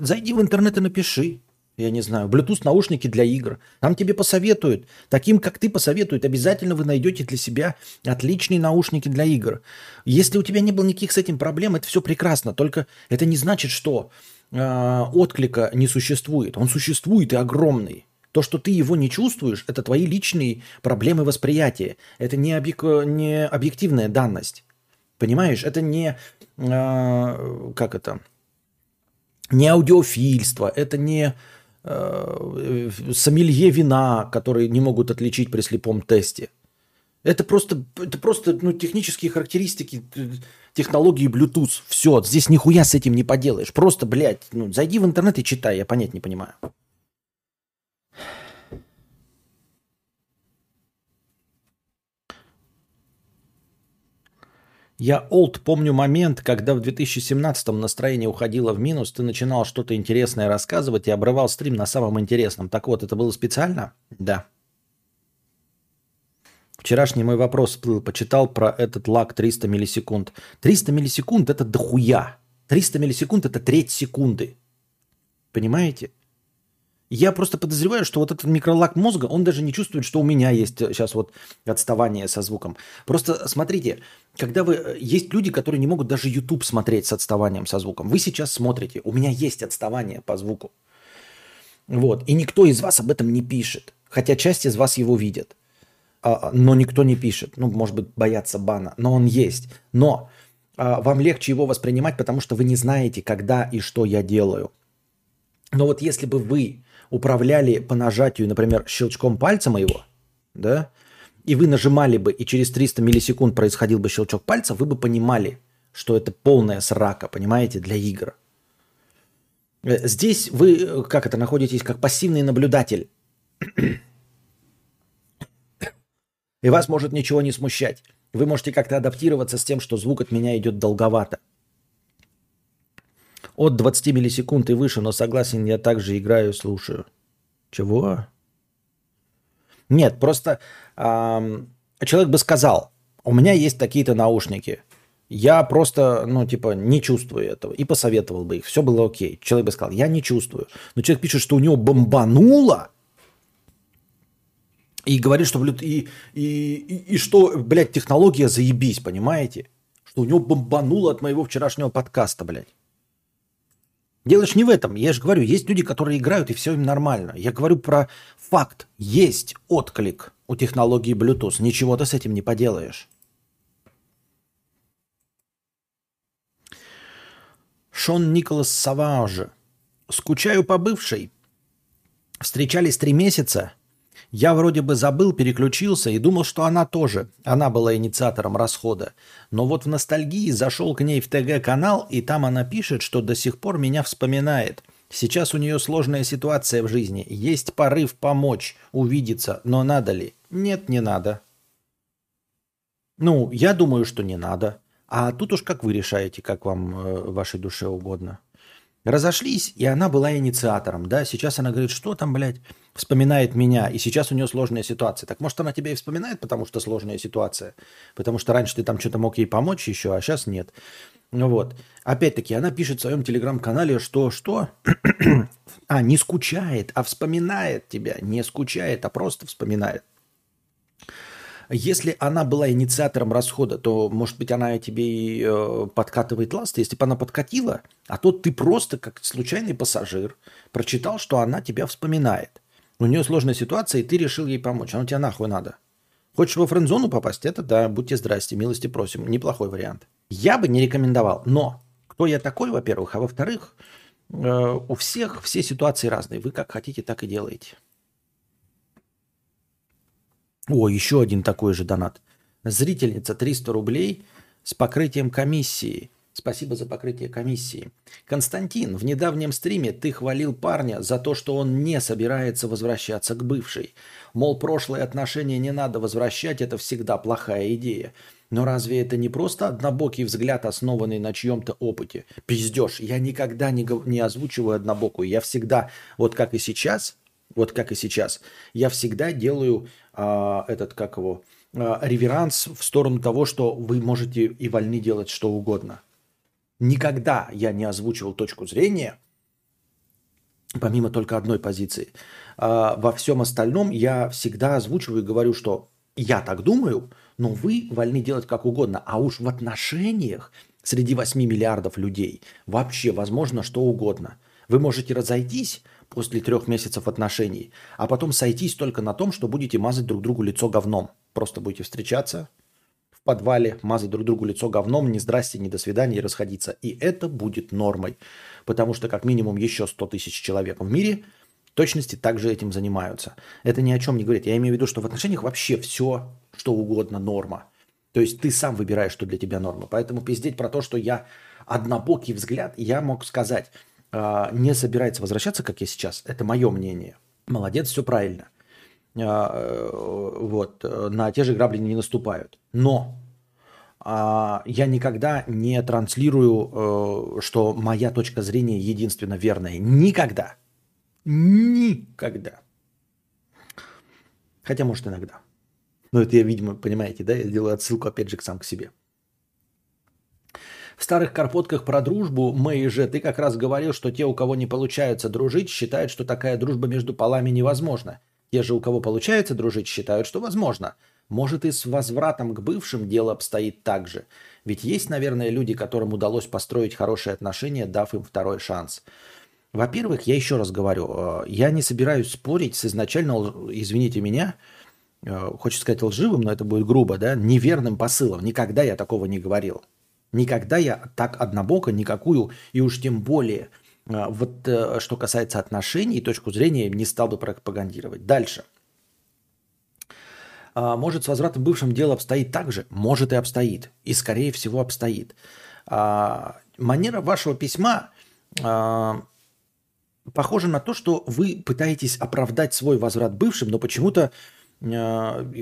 Speaker 1: зайди в интернет и напиши. Я не знаю, Bluetooth наушники для игр. Там тебе посоветуют. Таким, как ты посоветуют, обязательно вы найдете для себя отличные наушники для игр. Если у тебя не было никаких с этим проблем, это все прекрасно. Только это не значит, что э, отклика не существует. Он существует и огромный. То, что ты его не чувствуешь, это твои личные проблемы восприятия. Это не, объек... не объективная данность. Понимаешь? Это не... Э, как это? Не аудиофильство. Это не э, сомелье вина, которые не могут отличить при слепом тесте. Это просто, это просто ну, технические характеристики технологии Bluetooth. Все, здесь нихуя с этим не поделаешь. Просто, блядь, ну, зайди в интернет и читай, я понять не понимаю. Я олд помню момент, когда в 2017-м настроение уходило в минус, ты начинал что-то интересное рассказывать и обрывал стрим на самом интересном. Так вот, это было специально? Да. Вчерашний мой вопрос всплыл, почитал про этот лаг 300 миллисекунд. 300 миллисекунд это дохуя. 300 миллисекунд это треть секунды. Понимаете? Я просто подозреваю, что вот этот микролак мозга, он даже не чувствует, что у меня есть сейчас вот отставание со звуком. Просто смотрите, когда вы... Э, есть люди, которые не могут даже YouTube смотреть с отставанием со звуком. Вы сейчас смотрите, у меня есть отставание по звуку. Вот. И никто из вас об этом не пишет. Хотя часть из вас его видит. А, но никто не пишет. Ну, может быть, боятся бана. Но он есть. Но а, вам легче его воспринимать, потому что вы не знаете, когда и что я делаю. Но вот если бы вы управляли по нажатию, например, щелчком пальца моего, да, и вы нажимали бы, и через 300 миллисекунд происходил бы щелчок пальца, вы бы понимали, что это полная срака, понимаете, для игр. Э, здесь вы, э, как это, находитесь как пассивный наблюдатель. И вас может ничего не смущать. Вы можете как-то адаптироваться с тем, что звук от меня идет долговато. От 20 миллисекунд и выше, но согласен, я также играю и слушаю. Чего? Нет, просто эм, человек бы сказал, у меня есть такие-то наушники. Я просто, ну, типа, не чувствую этого. И посоветовал бы их. Все было окей. Человек бы сказал, я не чувствую. Но человек пишет, что у него бомбануло. И говорит, что, блядь, и, и, и, и что, блядь, технология заебись, понимаете? Что у него бомбануло от моего вчерашнего подкаста, блядь. Дело же не в этом. Я же говорю, есть люди, которые играют, и все им нормально. Я говорю про факт. Есть отклик у технологии Bluetooth. Ничего ты с этим не поделаешь. Шон Николас Саваж. Скучаю по бывшей. Встречались три месяца. Я вроде бы забыл, переключился и думал, что она тоже. Она была инициатором расхода. Но вот в ностальгии зашел к ней в ТГ-канал, и там она пишет, что до сих пор меня вспоминает. Сейчас у нее сложная ситуация в жизни. Есть порыв помочь, увидеться, но надо ли? Нет, не надо. Ну, я думаю, что не надо. А тут уж как вы решаете, как вам э, вашей душе угодно. Разошлись, и она была инициатором, да, сейчас она говорит, что там, блядь, вспоминает меня, и сейчас у нее сложная ситуация. Так может она тебя и вспоминает, потому что сложная ситуация, потому что раньше ты там что-то мог ей помочь еще, а сейчас нет. Ну вот. Опять-таки, она пишет в своем телеграм-канале, что что? а, не скучает, а вспоминает тебя. Не скучает, а просто вспоминает. Если она была инициатором расхода, то, может быть, она тебе и э, подкатывает ласты. Если бы она подкатила, а то ты просто, как случайный пассажир, прочитал, что она тебя вспоминает. У нее сложная ситуация, и ты решил ей помочь. Оно тебе нахуй надо. Хочешь во френд-зону попасть? Это да, будьте здрасте, милости просим. Неплохой вариант. Я бы не рекомендовал. Но кто я такой, во-первых, а во-вторых, э, у всех все ситуации разные. Вы как хотите, так и делаете. О, еще один такой же донат. Зрительница 300 рублей с покрытием комиссии. Спасибо за покрытие комиссии. Константин, в недавнем стриме ты хвалил парня за то, что он не собирается возвращаться к бывшей. Мол, прошлые отношения не надо возвращать, это всегда плохая идея. Но разве это не просто однобокий взгляд, основанный на чьем-то опыте? Пиздеж, я никогда не, не озвучиваю однобокую. Я всегда, вот как и сейчас, вот как и сейчас, я всегда делаю а, этот, как его, а, реверанс в сторону того, что вы можете и вольны делать что угодно. Никогда я не озвучивал точку зрения, помимо только одной позиции. А, во всем остальном я всегда озвучиваю и говорю, что я так думаю, но вы вольны делать как угодно. А уж в отношениях среди 8 миллиардов людей вообще возможно что угодно. Вы можете разойтись после трех месяцев отношений, а потом сойтись только на том, что будете мазать друг другу лицо говном. Просто будете встречаться подвале, мазать друг другу лицо говном, ни здрасте, ни до свидания и расходиться. И это будет нормой, потому что как минимум еще 100 тысяч человек в мире точности также этим занимаются. Это ни о чем не говорит. Я имею в виду, что в отношениях вообще все, что угодно, норма. То есть ты сам выбираешь, что для тебя норма. Поэтому пиздеть про то, что я однобокий взгляд, я мог сказать – а, не собирается возвращаться, как я сейчас, это мое мнение. Молодец, все правильно. А, э, вот, на те же грабли не наступают. Но а, я никогда не транслирую, э, что моя точка зрения единственно верная. Никогда. Никогда. Хотя, может, иногда. Но это я, видимо, понимаете, да? Я делаю отсылку, опять же, к сам к себе. В старых карпотках про дружбу, Мэй же, ты как раз говорил, что те, у кого не получается дружить, считают, что такая дружба между полами невозможна. Те же, у кого получается дружить, считают, что возможно. Может и с возвратом к бывшим дело обстоит так же. Ведь есть, наверное, люди, которым удалось построить хорошие отношения, дав им второй шанс. Во-первых, я еще раз говорю, э, я не собираюсь спорить с изначально, извините меня, э, хочется сказать лживым, но это будет грубо, да, неверным посылом. Никогда я такого не говорил. Никогда я так однобоко никакую, и уж тем более, вот что касается отношений, точку зрения не стал бы пропагандировать. Дальше – а, может, с возвратом бывшим дело обстоит так же? Может и обстоит. И, скорее всего, обстоит. А, манера вашего письма а, похожа на то, что вы пытаетесь оправдать свой возврат бывшим, но почему-то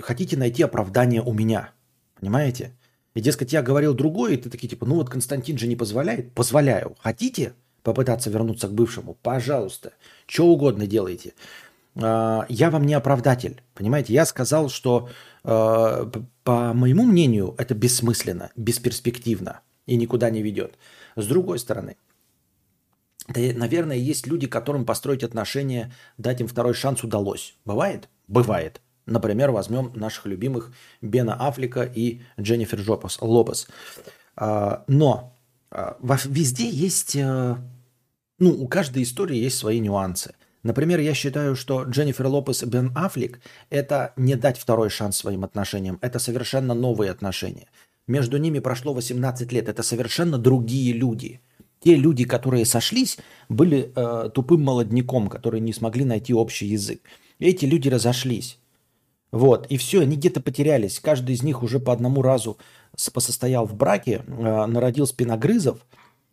Speaker 1: хотите найти оправдание у меня. Понимаете? И, дескать, я говорил другое, и ты такие, типа, ну вот Константин же не позволяет. Позволяю. Хотите попытаться вернуться к бывшему? Пожалуйста. Что угодно делайте. А, я вам не оправдатель. Понимаете, я сказал, что, а, по моему мнению, это бессмысленно, бесперспективно и никуда не ведет. С другой стороны, наверное, есть люди, которым построить отношения, дать им второй шанс удалось. Бывает? Бывает. Например, возьмем наших любимых Бена Аффлека и Дженнифер Жопас, Лопес. А, но везде есть, ну, у каждой истории есть свои нюансы. Например, я считаю, что Дженнифер Лопес и Бен Аффлек – это не дать второй шанс своим отношениям, это совершенно новые отношения. Между ними прошло 18 лет, это совершенно другие люди. Те люди, которые сошлись, были э, тупым молодняком, которые не смогли найти общий язык. Эти люди разошлись. Вот, и все, они где-то потерялись. Каждый из них уже по одному разу посостоял в браке, э, народил спиногрызов,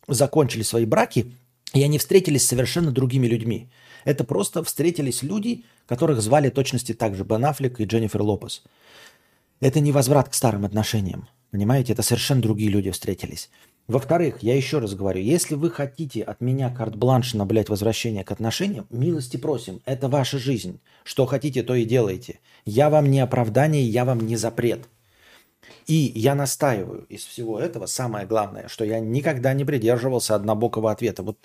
Speaker 1: закончили свои браки, и они встретились с совершенно другими людьми. Это просто встретились люди, которых звали точности так же Бен Аффлек и Дженнифер Лопес. Это не возврат к старым отношениям. Понимаете, это совершенно другие люди встретились. Во-вторых, я еще раз говорю, если вы хотите от меня карт-бланш на, блядь, возвращение к отношениям, милости просим, это ваша жизнь. Что хотите, то и делайте. Я вам не оправдание, я вам не запрет. И я настаиваю из всего этого, самое главное, что я никогда не придерживался однобокого ответа. Вот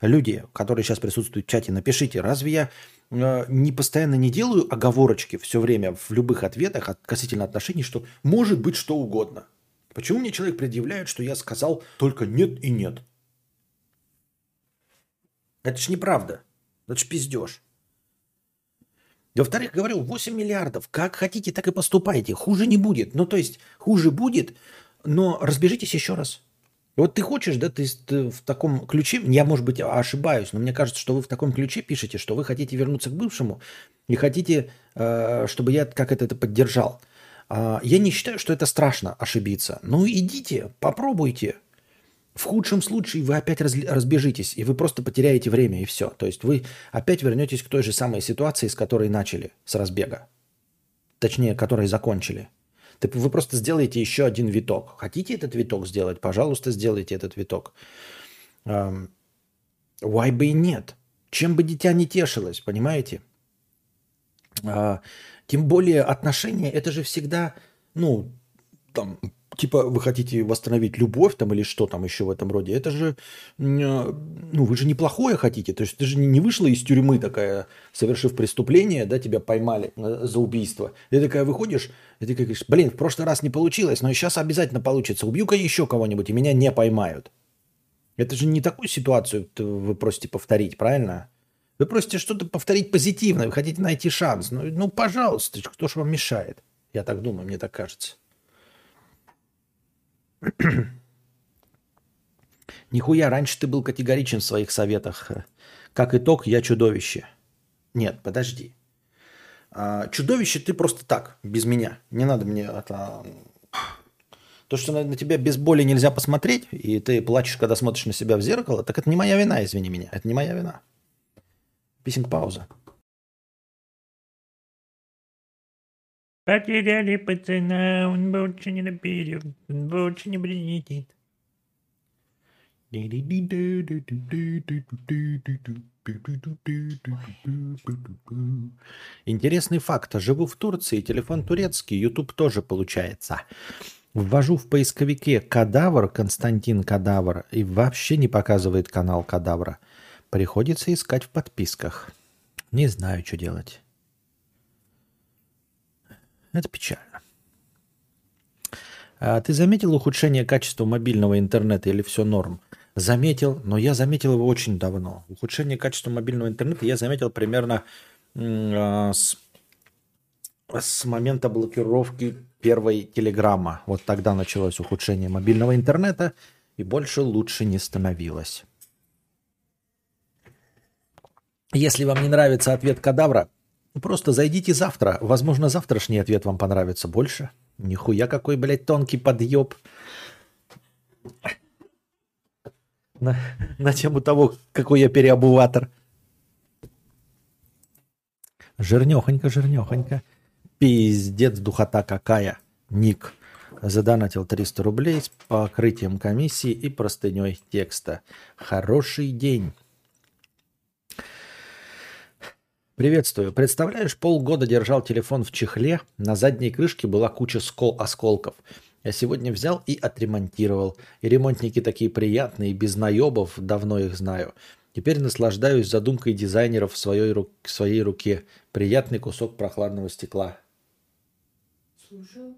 Speaker 1: люди, которые сейчас присутствуют в чате, напишите, разве я э, не постоянно не делаю оговорочки все время в любых ответах относительно отношений, что может быть что угодно? Почему мне человек предъявляет, что я сказал только нет и нет? Это ж неправда. Это ж пиздеж. Во-вторых, говорю, 8 миллиардов. Как хотите, так и поступайте. Хуже не будет. Ну, то есть, хуже будет, но разбежитесь еще раз. Вот ты хочешь, да, ты, в таком ключе, я, может быть, ошибаюсь, но мне кажется, что вы в таком ключе пишете, что вы хотите вернуться к бывшему и хотите, э, чтобы я как это, это поддержал. Э, я не считаю, что это страшно ошибиться. Ну, идите, попробуйте. В худшем случае вы опять разбежитесь, и вы просто потеряете время, и все. То есть вы опять вернетесь к той же самой ситуации, с которой начали, с разбега. Точнее, которой закончили. Вы просто сделаете еще один виток. Хотите этот виток сделать? Пожалуйста, сделайте этот виток. Why бы и нет? Чем бы дитя не тешилось, понимаете? А, тем более отношения, это же всегда, ну, там, типа вы хотите восстановить любовь там или что там еще в этом роде, это же, ну вы же неплохое хотите, то есть ты же не вышла из тюрьмы такая, совершив преступление, да, тебя поймали э, за убийство. Ты такая выходишь, и ты говоришь, блин, в прошлый раз не получилось, но сейчас обязательно получится, убью-ка еще кого-нибудь, и меня не поймают. Это же не такую ситуацию вы просите повторить, правильно? Вы просите что-то повторить позитивное, вы хотите найти шанс. Ну, ну пожалуйста, кто же вам мешает? Я так думаю, мне так кажется. Нихуя, раньше ты был категоричен в своих советах. Как итог, я чудовище. Нет, подожди. А, чудовище ты просто так, без меня. Не надо мне это... То, что на тебя без боли нельзя посмотреть, и ты плачешь, когда смотришь на себя в зеркало, так это не моя вина, извини меня. Это не моя вина. Писинг пауза.
Speaker 2: Потеряли пацана, он больше не наперед, он больше не прилетит.
Speaker 1: Интересный факт. Живу в Турции, телефон турецкий, YouTube тоже получается. Ввожу в поисковике кадавр, Константин Кадавр, и вообще не показывает канал Кадавра. Приходится искать в подписках. Не знаю, что делать. Это печально. А ты заметил ухудшение качества мобильного интернета или все норм? Заметил, но я заметил его очень давно. Ухудшение качества мобильного интернета я заметил примерно э, с, с момента блокировки первой телеграмма. Вот тогда началось ухудшение мобильного интернета, и больше лучше не становилось. Если вам не нравится ответ кадавра, просто зайдите завтра. Возможно, завтрашний ответ вам понравится больше. Нихуя какой, блядь, тонкий подъеб. На, на тему того, какой я переобуватор. Жирнехонько, жирнехонько. Пиздец, духота какая. Ник задонатил 300 рублей с покрытием комиссии и простыней текста. Хороший день. Приветствую. Представляешь, полгода держал телефон в чехле, на задней крышке была куча скол осколков. Я сегодня взял и отремонтировал. И ремонтники такие приятные, без наебов, давно их знаю. Теперь наслаждаюсь задумкой дизайнеров в своей, ру... своей руке. Приятный кусок прохладного стекла. Слушаю.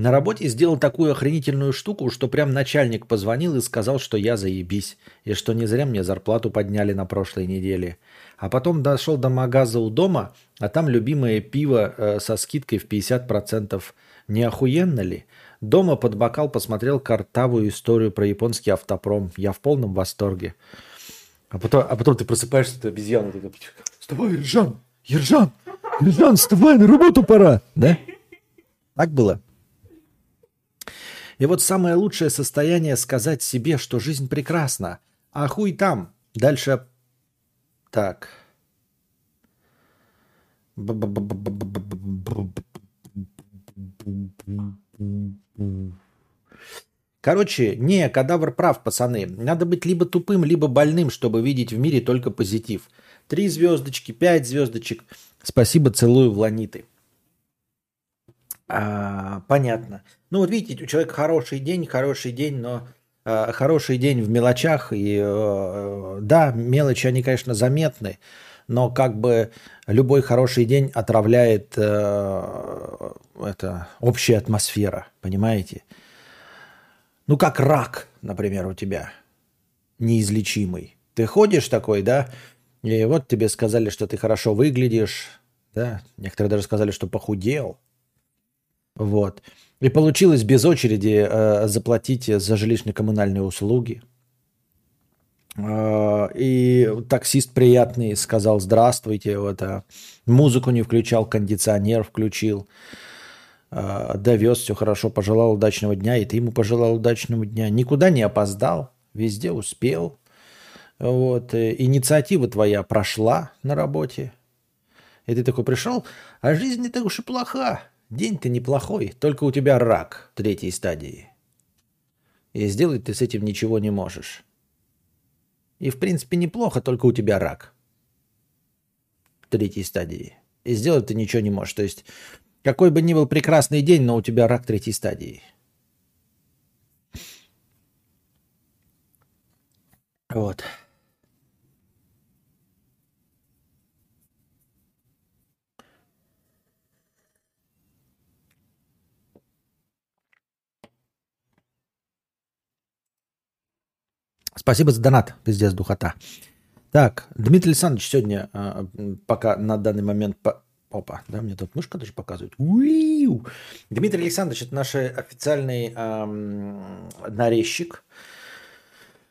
Speaker 1: На работе сделал такую охренительную штуку, что прям начальник позвонил и сказал, что я заебись, и что не зря мне зарплату подняли на прошлой неделе. А потом дошел до магаза у дома, а там любимое пиво э, со скидкой в 50%. Не охуенно ли? Дома под бокал посмотрел картавую историю про японский автопром. Я в полном восторге. А потом, а потом ты просыпаешься, ты обезьяна такая, вставай, Ержан, Ержан, Ержан, вставай, на работу пора, да? Так было? И вот самое лучшее состояние сказать себе, что жизнь прекрасна. А хуй там. Дальше так. Короче, не, кадавр прав, пацаны. Надо быть либо тупым, либо больным, чтобы видеть в мире только позитив. Три звездочки, пять звездочек. Спасибо, целую в ланиты. А, понятно. Ну вот видите, у человека хороший день, хороший день, но э, хороший день в мелочах. И э, да, мелочи, они, конечно, заметны, но как бы любой хороший день отравляет э, это, общая атмосфера, понимаете? Ну как рак, например, у тебя неизлечимый. Ты ходишь такой, да, и вот тебе сказали, что ты хорошо выглядишь, да, некоторые даже сказали, что похудел – вот. И получилось без очереди э, заплатить за жилищно-коммунальные услуги. Э, и таксист приятный сказал «Здравствуйте». Вот, э, музыку не включал, кондиционер включил. Э, довез, все хорошо, пожелал удачного дня. И ты ему пожелал удачного дня. Никуда не опоздал, везде успел. Вот. Э, инициатива твоя прошла на работе. И ты такой пришел, а жизнь не так уж и плоха. День-то неплохой, только у тебя рак третьей стадии. И сделать ты с этим ничего не можешь. И в принципе неплохо, только у тебя рак третьей стадии. И сделать ты ничего не можешь. То есть какой бы ни был прекрасный день, но у тебя рак третьей стадии. Вот. Спасибо за донат, пиздец, духота. Так, Дмитрий Александрович сегодня а, пока на данный момент... По... Опа, да, мне тут мышка даже показывает. Уиу! Дмитрий Александрович, это наш официальный эм, нарезчик.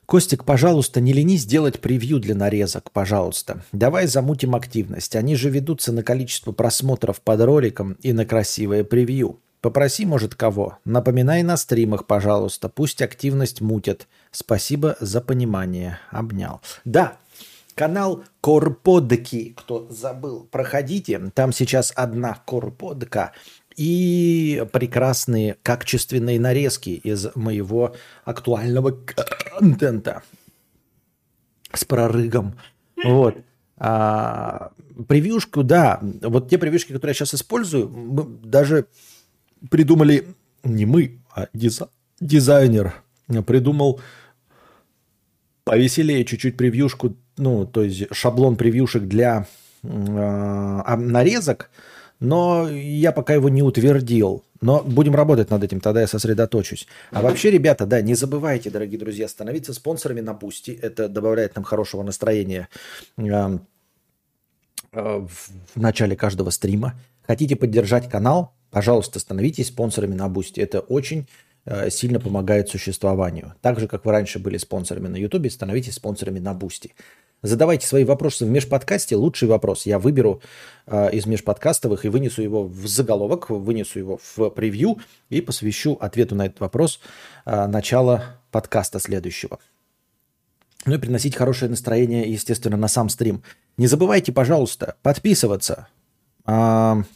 Speaker 1: Костик, пожалуйста, не ленись сделать превью для нарезок, пожалуйста. Давай замутим активность. Они же ведутся на количество просмотров под роликом и на красивое превью. Попроси, может, кого. Напоминай на стримах, пожалуйста. Пусть активность мутят. Спасибо за понимание. Обнял. Да, Канал Корподки, кто забыл, проходите. Там сейчас одна Корподка и прекрасные качественные нарезки из моего актуального контента с прорыгом. Вот. А, превьюшку, да. Вот те превьюшки, которые я сейчас использую, даже придумали не мы, а диза- дизайнер придумал повеселее чуть-чуть превьюшку, ну, то есть шаблон превьюшек для э, нарезок, но я пока его не утвердил. Но будем работать над этим, тогда я сосредоточусь. А вообще, ребята, да, не забывайте, дорогие друзья, становиться спонсорами на Boosty. Это добавляет нам хорошего настроения э, э, в начале каждого стрима. Хотите поддержать канал? Пожалуйста, становитесь спонсорами на Boosty. Это очень э, сильно помогает существованию. Так же, как вы раньше были спонсорами на Ютубе, становитесь спонсорами на Boosty. Задавайте свои вопросы в межподкасте. Лучший вопрос я выберу э, из межподкастовых и вынесу его в заголовок, вынесу его в превью и посвящу ответу на этот вопрос э, начала подкаста следующего. Ну и приносить хорошее настроение, естественно, на сам стрим. Не забывайте, пожалуйста, подписываться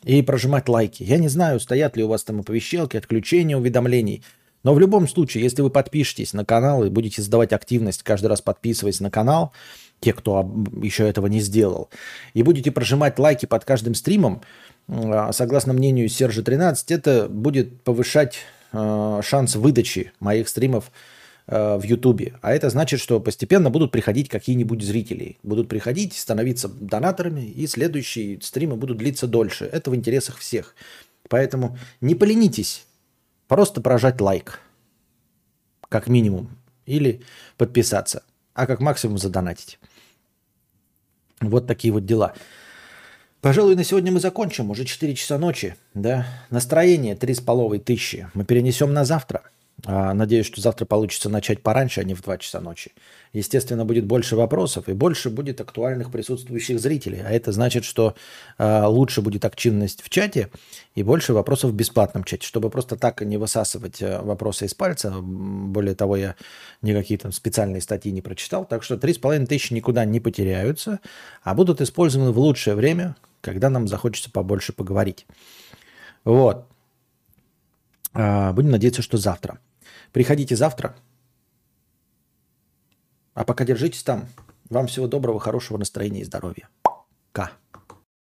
Speaker 1: и прожимать лайки. Я не знаю, стоят ли у вас там оповещалки, отключения уведомлений. Но в любом случае, если вы подпишетесь на канал и будете задавать активность, каждый раз подписываясь на канал, те, кто еще этого не сделал, и будете прожимать лайки под каждым стримом, а, согласно мнению Сержа 13, это будет повышать а, шанс выдачи моих стримов в Ютубе. А это значит, что постепенно будут приходить какие-нибудь зрители. Будут приходить, становиться донаторами, и следующие стримы будут длиться дольше. Это в интересах всех. Поэтому не поленитесь, просто прожать лайк, как минимум, или подписаться, а как максимум задонатить. Вот такие вот дела. Пожалуй, на сегодня мы закончим. Уже 4 часа ночи. Да? Настроение 3,5 тысячи. Мы перенесем на завтра. А, надеюсь, что завтра получится начать пораньше, а не в 2 часа ночи. Естественно, будет больше вопросов и больше будет актуальных присутствующих зрителей. А это значит, что а, лучше будет активность в чате и больше вопросов в бесплатном чате, чтобы просто так не высасывать а, вопросы из пальца. Более того, я никакие там специальные статьи не прочитал. Так что 3,5 тысячи никуда не потеряются, а будут использованы в лучшее время, когда нам захочется побольше поговорить. Вот. Будем надеяться, что завтра. Приходите завтра. А пока держитесь там. Вам всего доброго, хорошего настроения и здоровья. К.